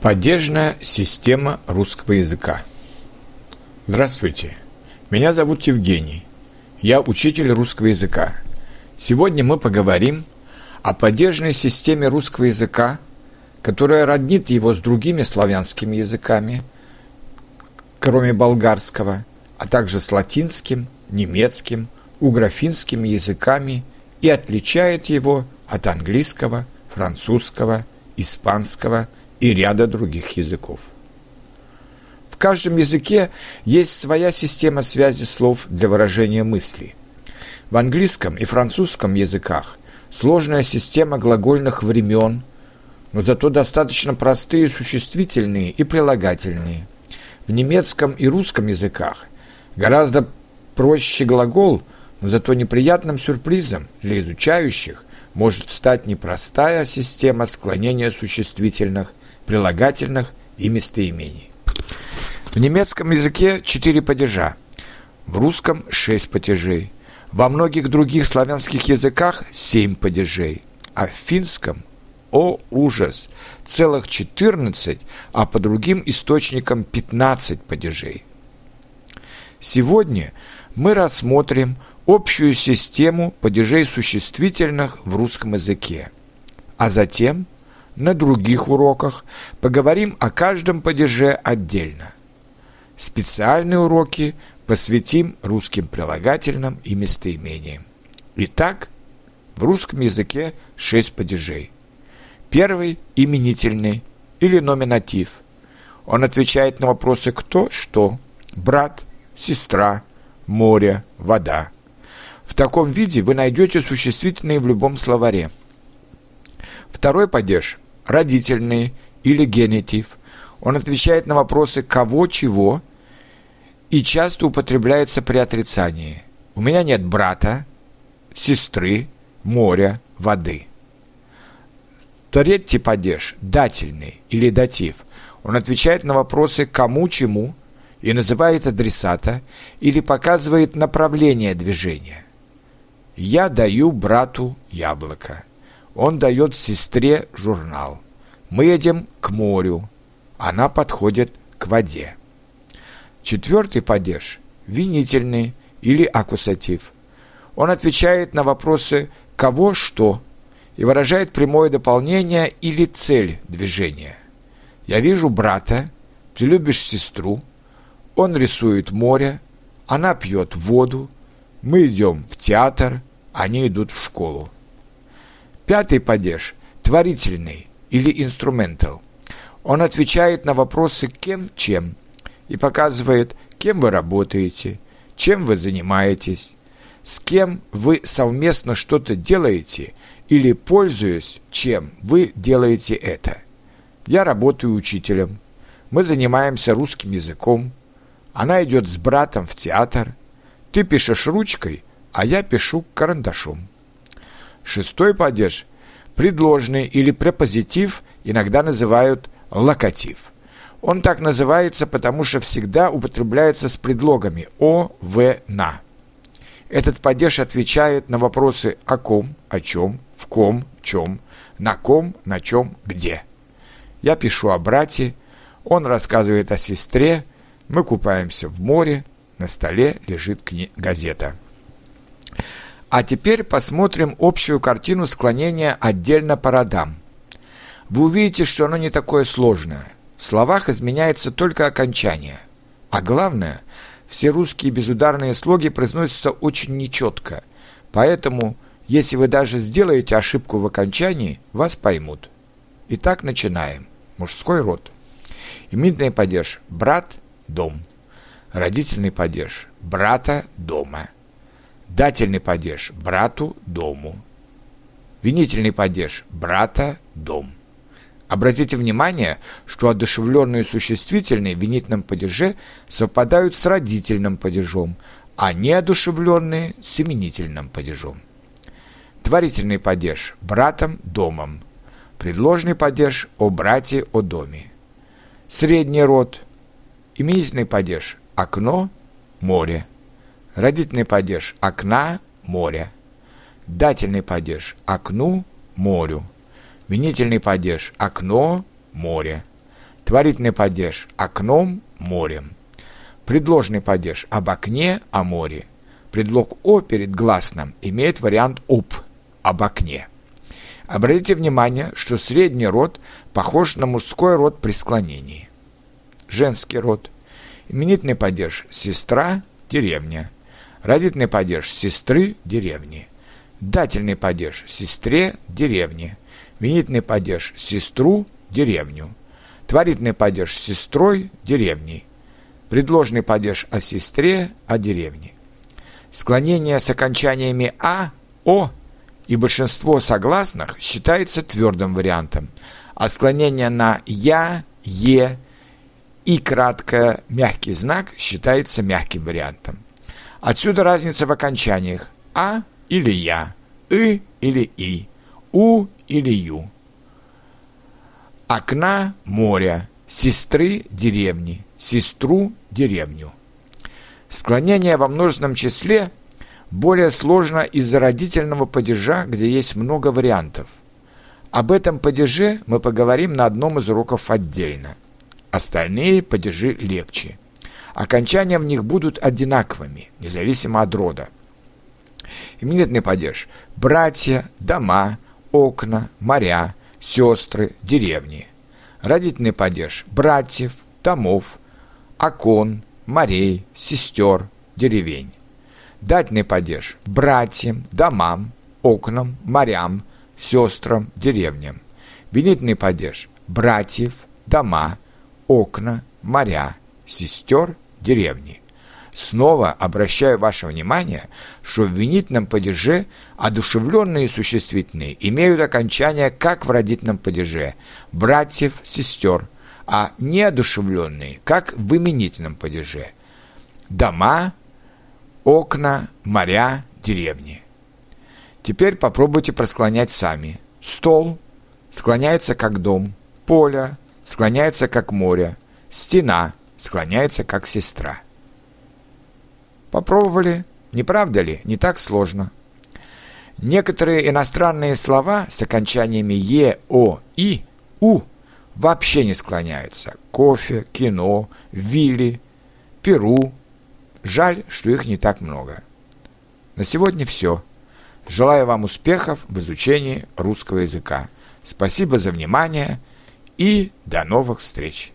Падежная система русского языка. Здравствуйте, меня зовут Евгений. Я учитель русского языка. Сегодня мы поговорим о падежной системе русского языка, которая роднит его с другими славянскими языками, кроме болгарского, а также с латинским, немецким, угрофинскими языками и отличает его от английского, французского, испанского – и ряда других языков. В каждом языке есть своя система связи слов для выражения мысли. В английском и французском языках сложная система глагольных времен, но зато достаточно простые существительные и прилагательные. В немецком и русском языках гораздо проще глагол, но зато неприятным сюрпризом для изучающих может стать непростая система склонения существительных прилагательных и местоимений. В немецком языке четыре падежа, в русском шесть падежей, во многих других славянских языках семь падежей, а в финском о ужас, целых 14, а по другим источникам 15 падежей. Сегодня мы рассмотрим общую систему падежей существительных в русском языке, а затем – на других уроках поговорим о каждом падеже отдельно. Специальные уроки посвятим русским прилагательным и местоимениям. Итак, в русском языке шесть падежей. Первый – именительный или номинатив. Он отвечает на вопросы «кто», «что», «брат», «сестра», «море», «вода». В таком виде вы найдете существительные в любом словаре. Второй падеж родительный или генитив. Он отвечает на вопросы «кого», «чего» и часто употребляется при отрицании. У меня нет брата, сестры, моря, воды. Третий падеж – дательный или датив. Он отвечает на вопросы «кому», «чему» и называет адресата или показывает направление движения. Я даю брату яблоко. Он дает сестре журнал. Мы едем к морю. Она подходит к воде. Четвертый падеж – винительный или акусатив. Он отвечает на вопросы «кого что» и выражает прямое дополнение или цель движения. Я вижу брата, ты любишь сестру, он рисует море, она пьет воду, мы идем в театр, они идут в школу. Пятый падеж – творительный или инструментал. Он отвечает на вопросы «кем», «чем» и показывает, кем вы работаете, чем вы занимаетесь, с кем вы совместно что-то делаете или, пользуясь чем, вы делаете это. Я работаю учителем, мы занимаемся русским языком, она идет с братом в театр, ты пишешь ручкой, а я пишу карандашом. Шестой падеж – предложный или препозитив иногда называют локатив. Он так называется, потому что всегда употребляется с предлогами «о», «в», «на». Этот падеж отвечает на вопросы «о ком», «о чем», «в ком», «в чем», «на ком», «на чем», «где». Я пишу о брате, он рассказывает о сестре, мы купаемся в море, на столе лежит газета. А теперь посмотрим общую картину склонения отдельно по родам. Вы увидите, что оно не такое сложное. В словах изменяется только окончание. А главное, все русские безударные слоги произносятся очень нечетко. Поэтому, если вы даже сделаете ошибку в окончании, вас поймут. Итак, начинаем. Мужской род. Именительный падеж – брат, дом. Родительный падеж – брата, дома. Дательный падеж – брату, дому. Винительный падеж – брата, дом. Обратите внимание, что одушевленные существительные в винительном падеже совпадают с родительным падежом, а неодушевленные – с именительным падежом. Творительный падеж – братом, домом. Предложный падеж – о брате, о доме. Средний род – именительный падеж – окно, море. Родительный падеж – окна, море. Дательный падеж – окну, морю. Винительный падеж – окно, море. Творительный падеж – окном, морем. Предложный падеж – об окне, о море. Предлог «о» перед гласным имеет вариант «об» – об окне. Обратите внимание, что средний род похож на мужской род при склонении. Женский род. Именительный падеж – сестра, деревня. Родительный падеж – сестры, деревни. Дательный падеж – сестре, деревне. Винительный падеж – сестру, деревню. Творительный падеж – сестрой, деревней. Предложный падеж о сестре, о деревне. Склонение с окончаниями «а», «о» и большинство согласных считается твердым вариантом, а склонение на «я», «е» и краткое мягкий знак считается мягким вариантом. Отсюда разница в окончаниях «а» или «я», «и» или «и», «у» или «ю». Окна – море, сестры – деревни, сестру – деревню. Склонение во множественном числе более сложно из-за родительного падежа, где есть много вариантов. Об этом падеже мы поговорим на одном из уроков отдельно. Остальные падежи легче. Окончания в них будут одинаковыми, независимо от рода. Именительный падеж – братья, дома, окна, моря, сестры, деревни. Родительный падеж – братьев, домов, окон, морей, сестер, деревень. Дательный падеж – братьям, домам, окнам, морям, сестрам, деревням. Винительный падеж – братьев, дома, окна, моря, сестер, деревни. Снова обращаю ваше внимание, что в винительном падеже одушевленные существительные имеют окончание, как в родительном падеже – братьев, сестер, а неодушевленные, как в именительном падеже – дома, окна, моря, деревни. Теперь попробуйте просклонять сами. Стол склоняется как дом, поле склоняется как море, стена склоняется как сестра. Попробовали? Не правда ли? Не так сложно. Некоторые иностранные слова с окончаниями «е», «о», «и», «у» вообще не склоняются. Кофе, кино, вилли, перу. Жаль, что их не так много. На сегодня все. Желаю вам успехов в изучении русского языка. Спасибо за внимание и до новых встреч!